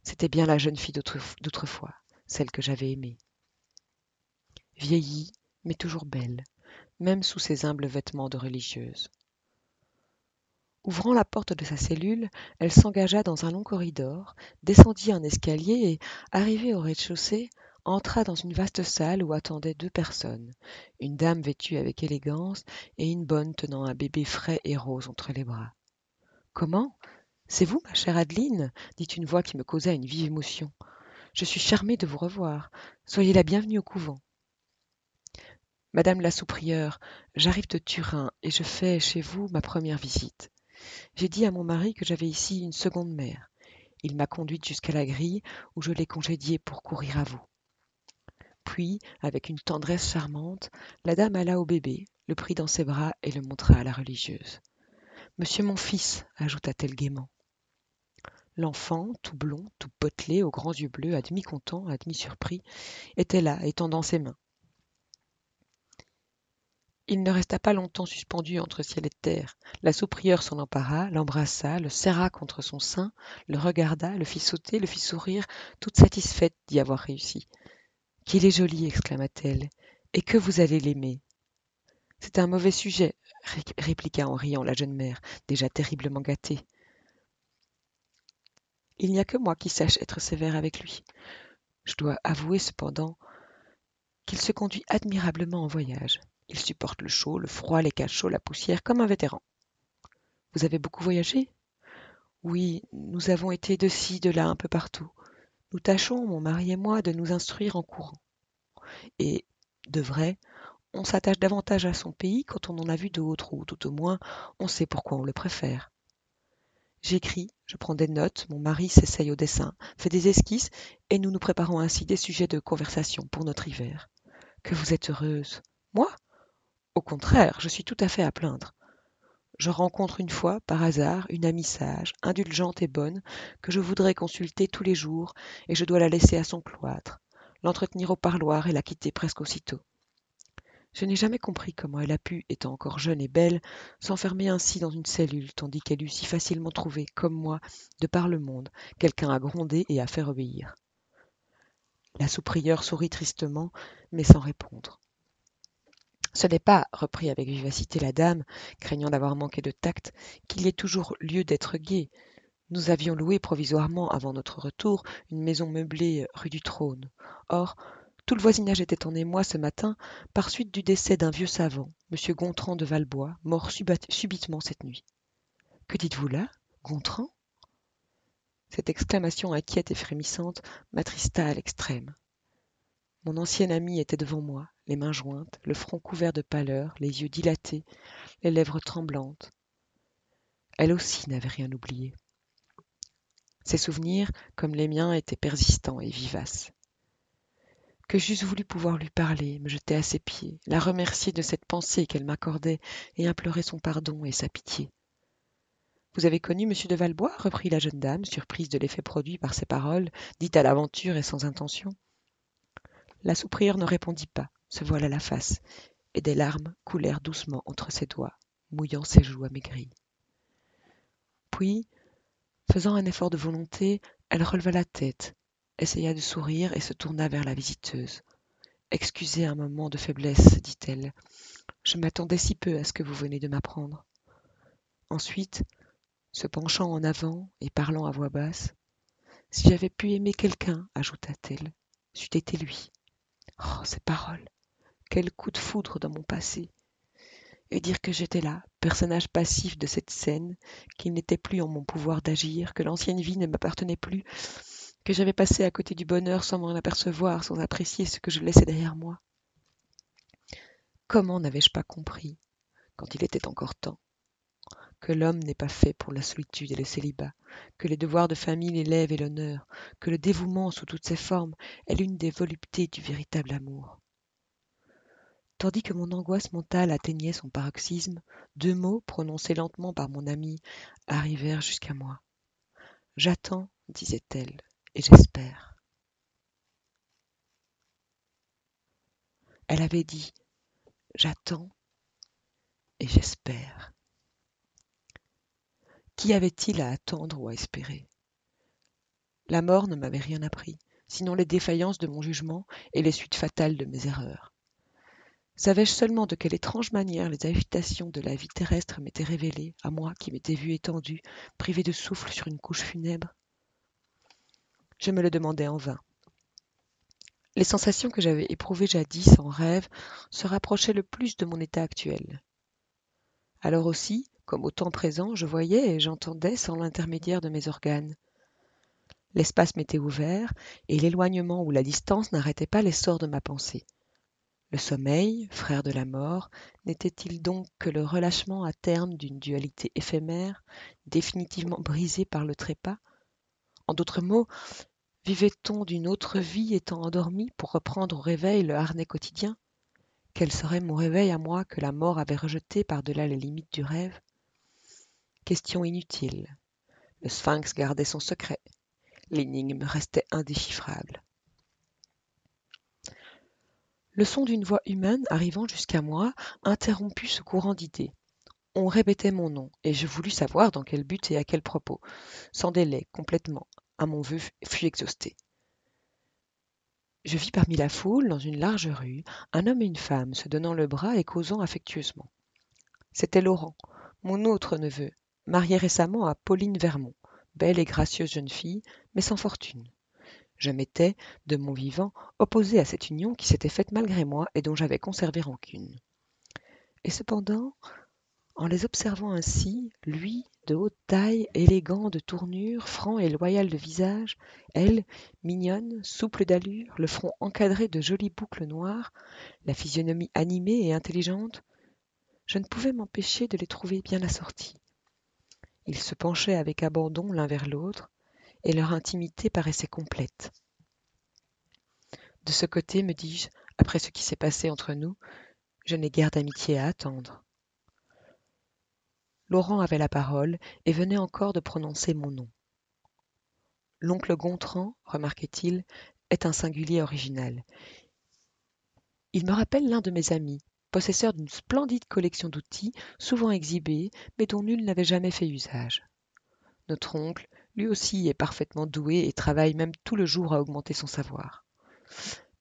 S1: C'était bien la jeune fille d'autrefois, celle que j'avais aimée. Vieillie, mais toujours belle, même sous ses humbles vêtements de religieuse. Ouvrant la porte de sa cellule, elle s'engagea dans un long corridor, descendit un escalier et, arrivée au rez-de-chaussée, entra dans une vaste salle où attendaient deux personnes, une dame vêtue avec élégance et une bonne tenant un bébé frais et rose entre les bras. Comment? C'est vous, ma chère Adeline? dit une voix qui me causa une vive émotion. Je suis charmée de vous revoir. Soyez la bienvenue au couvent. Madame la sous-prieure, j'arrive de Turin et je fais chez vous ma première visite. J'ai dit à mon mari que j'avais ici une seconde mère. Il m'a conduite jusqu'à la grille où je l'ai congédiée pour courir à vous. Puis, avec une tendresse charmante, la dame alla au bébé, le prit dans ses bras et le montra à la religieuse. Monsieur mon fils, ajouta-t-elle gaiement. L'enfant, tout blond, tout potelé, aux grands yeux bleus, à demi content, à demi surpris, était là, étendant ses mains. Il ne resta pas longtemps suspendu entre ciel et terre. La sous-prieure s'en empara, l'embrassa, le serra contre son sein, le regarda, le fit sauter, le fit sourire, toute satisfaite d'y avoir réussi. Qu'il est joli, exclama-t-elle, et que vous allez l'aimer. C'est un mauvais sujet, répliqua en riant la jeune mère, déjà terriblement gâtée. Il n'y a que moi qui sache être sévère avec lui. Je dois avouer cependant qu'il se conduit admirablement en voyage. Il supporte le chaud, le froid, les cachots, la poussière, comme un vétéran. Vous avez beaucoup voyagé? Oui, nous avons été de ci, de là, un peu partout. Nous tâchons, mon mari et moi, de nous instruire en courant. Et, de vrai, on s'attache davantage à son pays quand on en a vu d'autres, ou tout au moins, on sait pourquoi on le préfère. J'écris, je prends des notes, mon mari s'essaye au dessin, fait des esquisses, et nous nous préparons ainsi des sujets de conversation pour notre hiver. Que vous êtes heureuse. Moi? Au contraire, je suis tout à fait à plaindre. Je rencontre une fois, par hasard, une amie sage, indulgente et bonne, que je voudrais consulter tous les jours, et je dois la laisser à son cloître, l'entretenir au parloir et la quitter presque aussitôt. Je n'ai jamais compris comment elle a pu, étant encore jeune et belle, s'enfermer ainsi dans une cellule, tandis qu'elle eût si facilement trouvé, comme moi, de par le monde, quelqu'un à gronder et à faire obéir. La sous-prieure sourit tristement, mais sans répondre. Ce n'est pas, reprit avec vivacité la dame, craignant d'avoir manqué de tact, qu'il y ait toujours lieu d'être gai. Nous avions loué provisoirement, avant notre retour, une maison meublée rue du Trône. Or, tout le voisinage était en émoi ce matin par suite du décès d'un vieux savant, M. Gontran de Valbois, mort subitement cette nuit. Que dites-vous là Gontran? Cette exclamation inquiète et frémissante m'attrista à l'extrême. Mon ancienne amie était devant moi, les mains jointes, le front couvert de pâleur, les yeux dilatés, les lèvres tremblantes. Elle aussi n'avait rien oublié. Ses souvenirs, comme les miens, étaient persistants et vivaces. Que j'eusse voulu pouvoir lui parler, me jeter à ses pieds, la remercier de cette pensée qu'elle m'accordait et implorer son pardon et sa pitié. Vous avez connu monsieur de Valbois reprit la jeune dame, surprise de l'effet produit par ces paroles, dites à l'aventure et sans intention. La sous-prieure ne répondit pas, se voila la face, et des larmes coulèrent doucement entre ses doigts, mouillant ses joues amaigries. Puis, faisant un effort de volonté, elle releva la tête, essaya de sourire et se tourna vers la visiteuse. Excusez un moment de faiblesse, dit-elle. Je m'attendais si peu à ce que vous venez de m'apprendre. Ensuite, se penchant en avant et parlant à voix basse, Si j'avais pu aimer quelqu'un, ajouta-t-elle, c'eût été lui. Oh, ces paroles Quel coup de foudre dans mon passé Et dire que j'étais là, personnage passif de cette scène, qu'il n'était plus en mon pouvoir d'agir, que l'ancienne vie ne m'appartenait plus, que j'avais passé à côté du bonheur sans m'en apercevoir, sans apprécier ce que je laissais derrière moi. Comment n'avais-je pas compris, quand il était encore temps, que l'homme n'est pas fait pour la solitude et le célibat, que les devoirs de famille l'élèvent et l'honneur, que le dévouement sous toutes ses formes est l'une des voluptés du véritable amour. Tandis que mon angoisse mentale atteignait son paroxysme, deux mots, prononcés lentement par mon amie, arrivèrent jusqu'à moi. J'attends, disait-elle, et j'espère. Elle avait dit J'attends et j'espère. Qu'y avait-il à attendre ou à espérer? La mort ne m'avait rien appris, sinon les défaillances de mon jugement et les suites fatales de mes erreurs. Savais-je seulement de quelle étrange manière les agitations de la vie terrestre m'étaient révélées, à moi qui m'étais vu étendu, privé de souffle sur une couche funèbre? Je me le demandais en vain. Les sensations que j'avais éprouvées jadis en rêve se rapprochaient le plus de mon état actuel. Alors aussi, comme au temps présent, je voyais et j'entendais sans l'intermédiaire de mes organes. L'espace m'était ouvert, et l'éloignement ou la distance n'arrêtaient pas l'essor de ma pensée. Le sommeil, frère de la mort, n'était-il donc que le relâchement à terme d'une dualité éphémère, définitivement brisée par le trépas? En d'autres mots, vivait-on d'une autre vie étant endormi pour reprendre au réveil le harnais quotidien? Quel serait mon réveil à moi que la mort avait rejeté par-delà les limites du rêve? Question inutile. Le sphinx gardait son secret. L'énigme restait indéchiffrable. Le son d'une voix humaine arrivant jusqu'à moi interromput ce courant d'idées. On répétait mon nom, et je voulus savoir dans quel but et à quel propos. Sans délai, complètement, à mon vœu fut exhausté. Je vis parmi la foule, dans une large rue, un homme et une femme se donnant le bras et causant affectueusement. C'était Laurent, mon autre neveu, marié récemment à Pauline Vermont, belle et gracieuse jeune fille, mais sans fortune. Je m'étais, de mon vivant, opposé à cette union qui s'était faite malgré moi et dont j'avais conservé rancune. Et cependant, en les observant ainsi, lui, de haute taille, élégant de tournure, franc et loyal de visage, elle, mignonne, souple d'allure, le front encadré de jolies boucles noires, la physionomie animée et intelligente, je ne pouvais m'empêcher de les trouver bien assortis. Ils se penchaient avec abandon l'un vers l'autre, et leur intimité paraissait complète. De ce côté, me dis-je, après ce qui s'est passé entre nous, je n'ai guère d'amitié à attendre. Laurent avait la parole et venait encore de prononcer mon nom. L'oncle Gontran, remarquait-il, est un singulier original. Il me rappelle l'un de mes amis, possesseur d'une splendide collection d'outils, souvent exhibés, mais dont nul n'avait jamais fait usage. Notre oncle, lui aussi, est parfaitement doué et travaille même tout le jour à augmenter son savoir.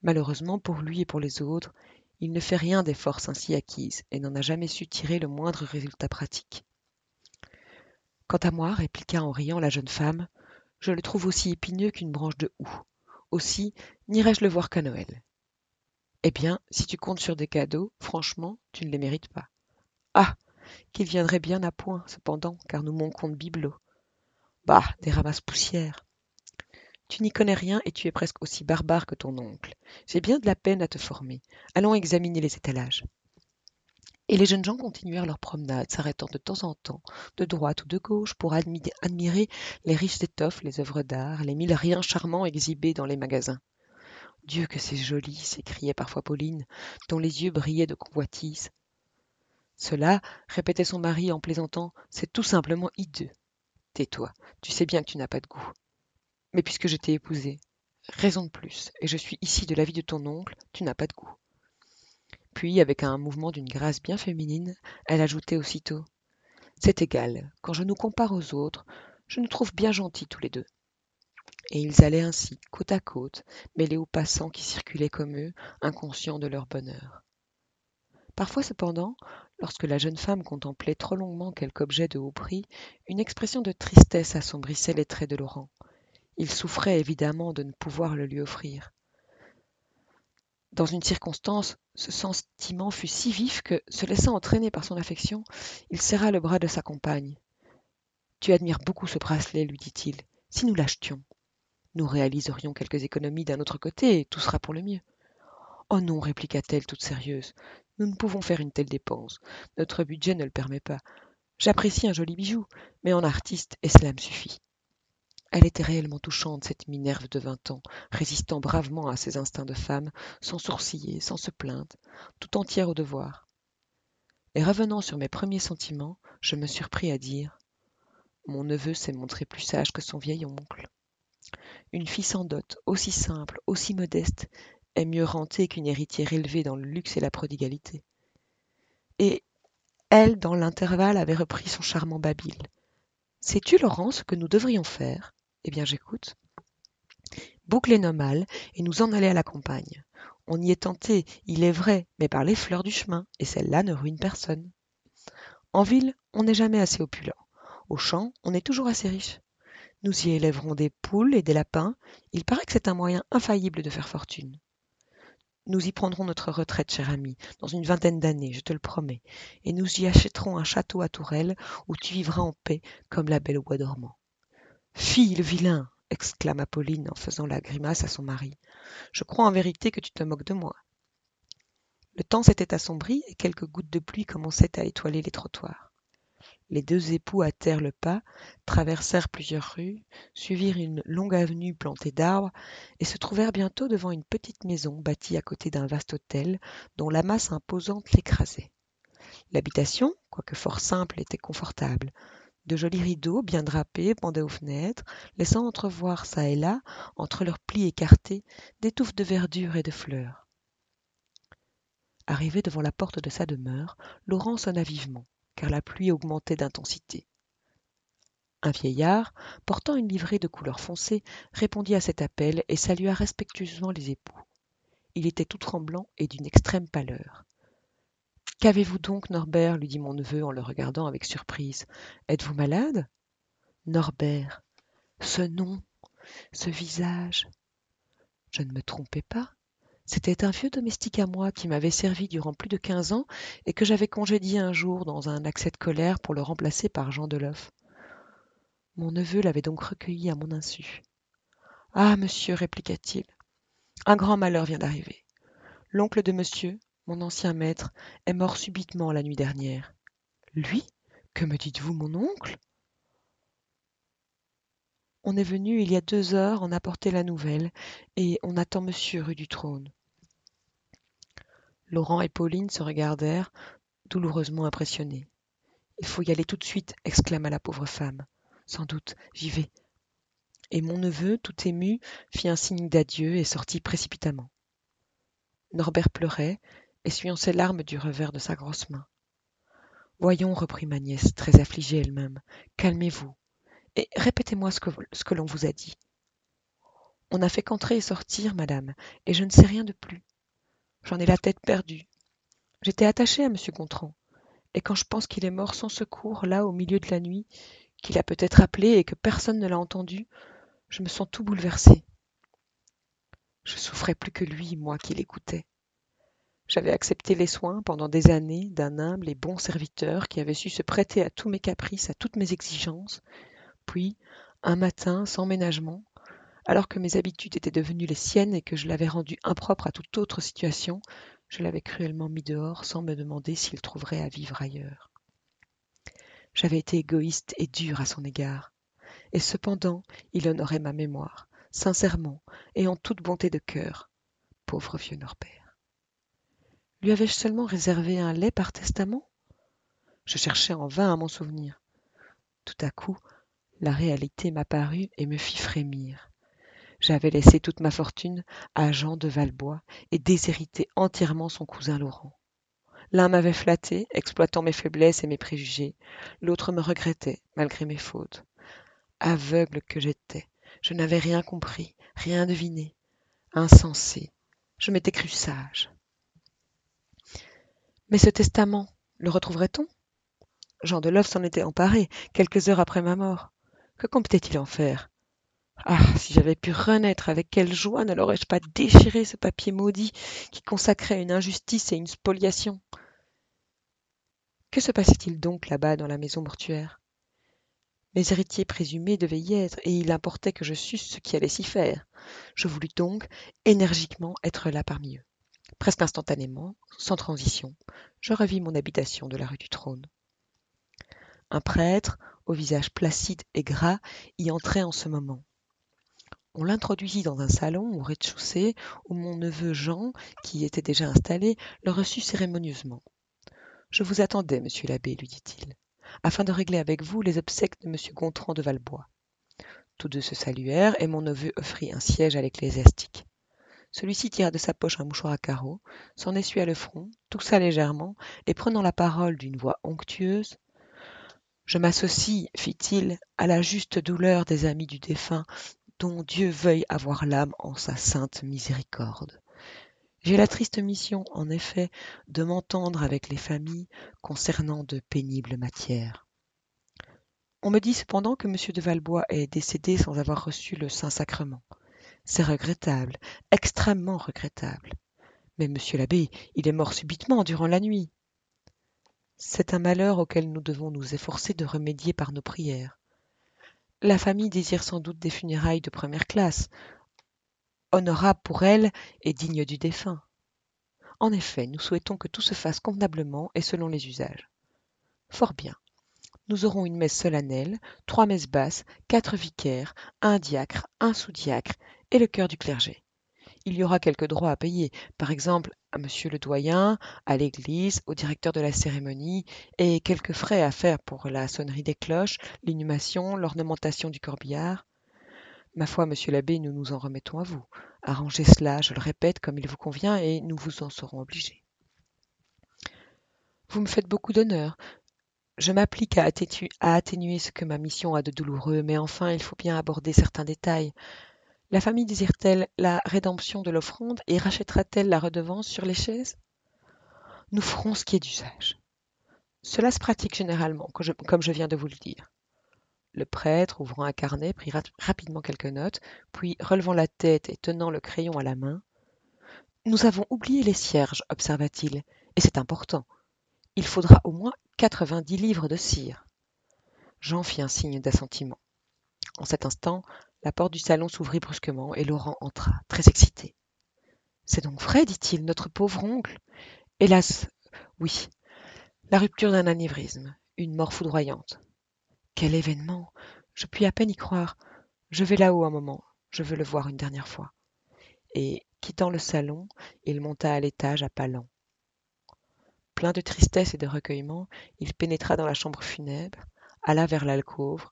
S1: Malheureusement pour lui et pour les autres, Il ne fait rien des forces ainsi acquises et n'en a jamais su tirer le moindre résultat pratique. Quant à moi, répliqua en riant la jeune femme, je le trouve aussi épineux qu'une branche de houx. Aussi, n'irai-je le voir qu'à Noël? Eh bien, si tu comptes sur des cadeaux, franchement, tu ne les mérites pas. Ah Qu'il viendrait bien à point, cependant, car nous manquons de bibelots. Bah, des ramasse-poussières. Tu n'y connais rien et tu es presque aussi barbare que ton oncle. J'ai bien de la peine à te former. Allons examiner les étalages. Et les jeunes gens continuèrent leur promenade, s'arrêtant de temps en temps, de droite ou de gauche, pour admirer les riches étoffes, les œuvres d'art, les mille riens charmants exhibés dans les magasins. Dieu que c'est joli, s'écriait parfois Pauline, dont les yeux brillaient de convoitise. Cela, répétait son mari en plaisantant, c'est tout simplement hideux. Tais-toi, tu sais bien que tu n'as pas de goût. Mais puisque je t'ai épousé, raison de plus, et je suis ici de l'avis de ton oncle, tu n'as pas de goût. Puis, avec un mouvement d'une grâce bien féminine, elle ajoutait aussitôt C'est égal, quand je nous compare aux autres, je nous trouve bien gentils tous les deux et ils allaient ainsi côte à côte mêlés aux passants qui circulaient comme eux inconscients de leur bonheur. Parfois cependant lorsque la jeune femme contemplait trop longuement quelque objet de haut prix une expression de tristesse assombrissait les traits de laurent. Il souffrait évidemment de ne pouvoir le lui offrir. Dans une circonstance ce sentiment fut si vif que se laissant entraîner par son affection il serra le bras de sa compagne tu admires beaucoup ce bracelet lui dit-il. Si nous l'achetions nous réaliserions quelques économies d'un autre côté et tout sera pour le mieux. Oh non, répliqua-t-elle toute sérieuse, nous ne pouvons faire une telle dépense. Notre budget ne le permet pas. J'apprécie un joli bijou, mais en artiste, et cela me suffit. Elle était réellement touchante, cette Minerve de vingt ans, résistant bravement à ses instincts de femme, sans sourciller, sans se plaindre, tout entière au devoir. Et revenant sur mes premiers sentiments, je me surpris à dire Mon neveu s'est montré plus sage que son vieil oncle. Une fille sans dot, aussi simple, aussi modeste, est mieux rentée qu'une héritière élevée dans le luxe et la prodigalité. Et elle, dans l'intervalle, avait repris son charmant babil. Sais-tu, Laurent, ce que nous devrions faire? Eh bien, j'écoute. Boucler nos malles et nous en aller à la campagne. On y est tenté, il est vrai, mais par les fleurs du chemin, et celles-là ne ruinent personne. En ville, on n'est jamais assez opulent. Au champ, on est toujours assez riche. Nous y élèverons des poules et des lapins. Il paraît que c'est un moyen infaillible de faire fortune. Nous y prendrons notre retraite, cher ami, dans une vingtaine d'années, je te le promets, et nous y achèterons un château à Tourelle où tu vivras en paix comme la belle au bois dormant. Fille, le vilain exclama Pauline en faisant la grimace à son mari. Je crois en vérité que tu te moques de moi. Le temps s'était assombri et quelques gouttes de pluie commençaient à étoiler les trottoirs les deux époux hâtèrent le pas traversèrent plusieurs rues suivirent une longue avenue plantée d'arbres et se trouvèrent bientôt devant une petite maison bâtie à côté d'un vaste hôtel dont la masse imposante l'écrasait. L'habitation quoique fort simple était confortable. De jolis rideaux bien drapés pendaient aux fenêtres laissant entrevoir çà et là entre leurs plis écartés des touffes de verdure et de fleurs. Arrivé devant la porte de sa demeure laurent sonna vivement car la pluie augmentait d'intensité. Un vieillard, portant une livrée de couleur foncée, répondit à cet appel et salua respectueusement les époux. Il était tout tremblant et d'une extrême pâleur. Qu'avez-vous donc, Norbert? lui dit mon neveu en le regardant avec surprise. Êtes-vous malade Norbert. Ce nom, ce visage. Je ne me trompais pas. C'était un vieux domestique à moi qui m'avait servi durant plus de quinze ans et que j'avais congédié un jour dans un accès de colère pour le remplacer par Jean Deloff. Mon neveu l'avait donc recueilli à mon insu. Ah, monsieur, répliqua-t-il, un grand malheur vient d'arriver. L'oncle de monsieur, mon ancien maître, est mort subitement la nuit dernière. Lui? Que me dites-vous, mon oncle? On est venu il y a deux heures en apporter la nouvelle, et on attend monsieur rue du Trône. Laurent et Pauline se regardèrent, douloureusement impressionnés. Il faut y aller tout de suite, exclama la pauvre femme. Sans doute, j'y vais. Et mon neveu, tout ému, fit un signe d'adieu et sortit précipitamment. Norbert pleurait, essuyant ses larmes du revers de sa grosse main. Voyons, reprit ma nièce, très affligée elle-même, calmez-vous. Et répétez-moi ce que, l'on vous a dit. On n'a fait qu'entrer et sortir, madame, et je ne sais rien de plus. J'en ai la tête perdue. J'étais attachée à M. Gontran, et quand je pense qu'il est mort sans secours, là, au milieu de la nuit, qu'il a peut-être appelé et que personne ne l'a entendu, je me sens tout bouleversée. Je souffrais plus que lui, moi qui l'écoutais. J'avais accepté les soins pendant des années d'un humble et bon serviteur qui avait su se prêter à tous mes caprices, à toutes mes exigences. Puis, un matin, sans ménagement, alors que mes habitudes étaient devenues les siennes et que je l'avais rendu impropre à toute autre situation, je l'avais cruellement mis dehors sans me demander s'il trouverait à vivre ailleurs. J'avais été égoïste et dur à son égard. Et cependant, il honorait ma mémoire, sincèrement et en toute bonté de cœur. Pauvre vieux Norbert. Lui avais-je seulement réservé un lait par testament? Je cherchais en vain à m'en souvenir. Tout à coup, la réalité m'apparut et me fit frémir. J'avais laissé toute ma fortune à Jean de Valbois et déshérité entièrement son cousin Laurent. L'un m'avait flatté, exploitant mes faiblesses et mes préjugés, l'autre me regrettait, malgré mes fautes. Aveugle que j'étais, je n'avais rien compris, rien deviné. Insensé, je m'étais cru sage. Mais ce testament, le retrouverait-on? Jean de Love s'en était emparé, quelques heures après ma mort. Que comptait-il en faire? Ah, si j'avais pu renaître, avec quelle joie ne l'aurais-je pas déchiré, ce papier maudit qui consacrait une injustice et une spoliation? Que se passait-il donc là-bas dans la maison mortuaire? Mes héritiers présumés devaient y être, et il importait que je susse ce qui allait s'y faire. Je voulus donc énergiquement être là parmi eux. Presque instantanément, sans transition, je revis mon habitation de la rue du Trône. Un prêtre, au visage placide et gras, y entrait en ce moment. On l'introduisit dans un salon au rez-de-chaussée où mon neveu Jean, qui y était déjà installé, le reçut cérémonieusement. Je vous attendais, monsieur l'abbé, lui dit-il, afin de régler avec vous les obsèques de monsieur Gontran de Valbois. Tous deux se saluèrent et mon neveu offrit un siège à l'ecclésiastique. Celui-ci tira de sa poche un mouchoir à carreaux, s'en essuya le front, toussa légèrement, et prenant la parole d'une voix onctueuse, Je m'associe, fit-il, à la juste douleur des amis du défunt dont Dieu veuille avoir l'âme en sa sainte miséricorde. J'ai la triste mission, en effet, de m'entendre avec les familles concernant de pénibles matières. On me dit cependant que M. de Valbois est décédé sans avoir reçu le Saint-Sacrement. C'est regrettable, extrêmement regrettable. Mais, monsieur l'abbé, il est mort subitement durant la nuit. C'est un malheur auquel nous devons nous efforcer de remédier par nos prières. La famille désire sans doute des funérailles de première classe, honorables pour elle et dignes du défunt. En effet, nous souhaitons que tout se fasse convenablement et selon les usages. Fort bien. Nous aurons une messe solennelle, trois messes basses, quatre vicaires, un diacre, un sous-diacre et le chœur du clergé il y aura quelques droits à payer, par exemple à monsieur le doyen, à l'église, au directeur de la cérémonie, et quelques frais à faire pour la sonnerie des cloches, l'inhumation, l'ornementation du corbillard. Ma foi, monsieur l'abbé, nous nous en remettons à vous. Arrangez cela, je le répète, comme il vous convient, et nous vous en serons obligés. Vous me faites beaucoup d'honneur. Je m'applique à, à atténuer ce que ma mission a de douloureux, mais enfin il faut bien aborder certains détails. La famille désire-t-elle la rédemption de l'offrande et rachètera-t-elle la redevance sur les chaises? Nous ferons ce qui est d'usage. Cela se pratique généralement, comme je viens de vous le dire. Le prêtre, ouvrant un carnet, prit rapidement quelques notes, puis, relevant la tête et tenant le crayon à la main, Nous avons oublié les cierges, observa-t-il, et c'est important. Il faudra au moins quatre-vingt-dix livres de cire. Jean fit un signe d'assentiment. En cet instant, la porte du salon s'ouvrit brusquement et Laurent entra, très excité. C'est donc vrai, dit-il, notre pauvre oncle. Hélas, oui. La rupture d'un anévrisme, une mort foudroyante. Quel événement Je puis à peine y croire. Je vais là-haut un moment, je veux le voir une dernière fois. Et, quittant le salon, il monta à l'étage à pas lents. Plein de tristesse et de recueillement, il pénétra dans la chambre funèbre, alla vers l'alcôve,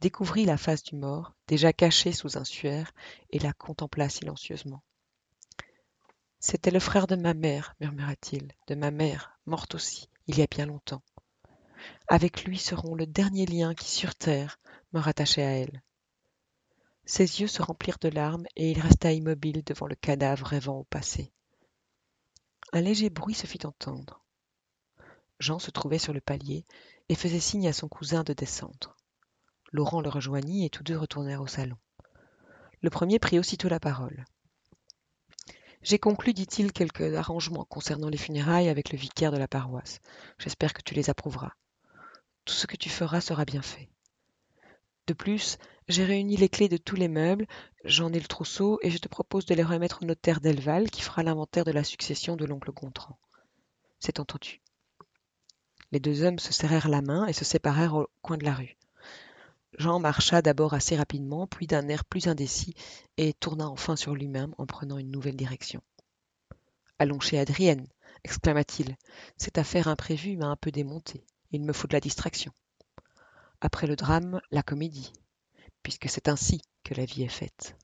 S1: découvrit la face du mort, déjà cachée sous un suaire, et la contempla silencieusement. C'était le frère de ma mère, murmura-t-il, de ma mère, morte aussi, il y a bien longtemps. Avec lui seront le dernier lien qui, sur terre, me rattachait à elle. Ses yeux se remplirent de larmes et il resta immobile devant le cadavre rêvant au passé. Un léger bruit se fit entendre. Jean se trouvait sur le palier et faisait signe à son cousin de descendre. Laurent le rejoignit et tous deux retournèrent au salon. Le premier prit aussitôt la parole. J'ai conclu, dit-il, quelques arrangements concernant les funérailles avec le vicaire de la paroisse. J'espère que tu les approuveras. Tout ce que tu feras sera bien fait. De plus, j'ai réuni les clés de tous les meubles, j'en ai le trousseau, et je te propose de les remettre au notaire Delval qui fera l'inventaire de la succession de l'oncle Gontran. C'est entendu. Les deux hommes se serrèrent la main et se séparèrent au coin de la rue. Jean marcha d'abord assez rapidement, puis d'un air plus indécis, et tourna enfin sur lui-même en prenant une nouvelle direction. Allons chez Adrienne, exclama-t-il. Cette affaire imprévue m'a un peu démonté. Il me faut de la distraction. Après le drame, la comédie, puisque c'est ainsi que la vie est faite.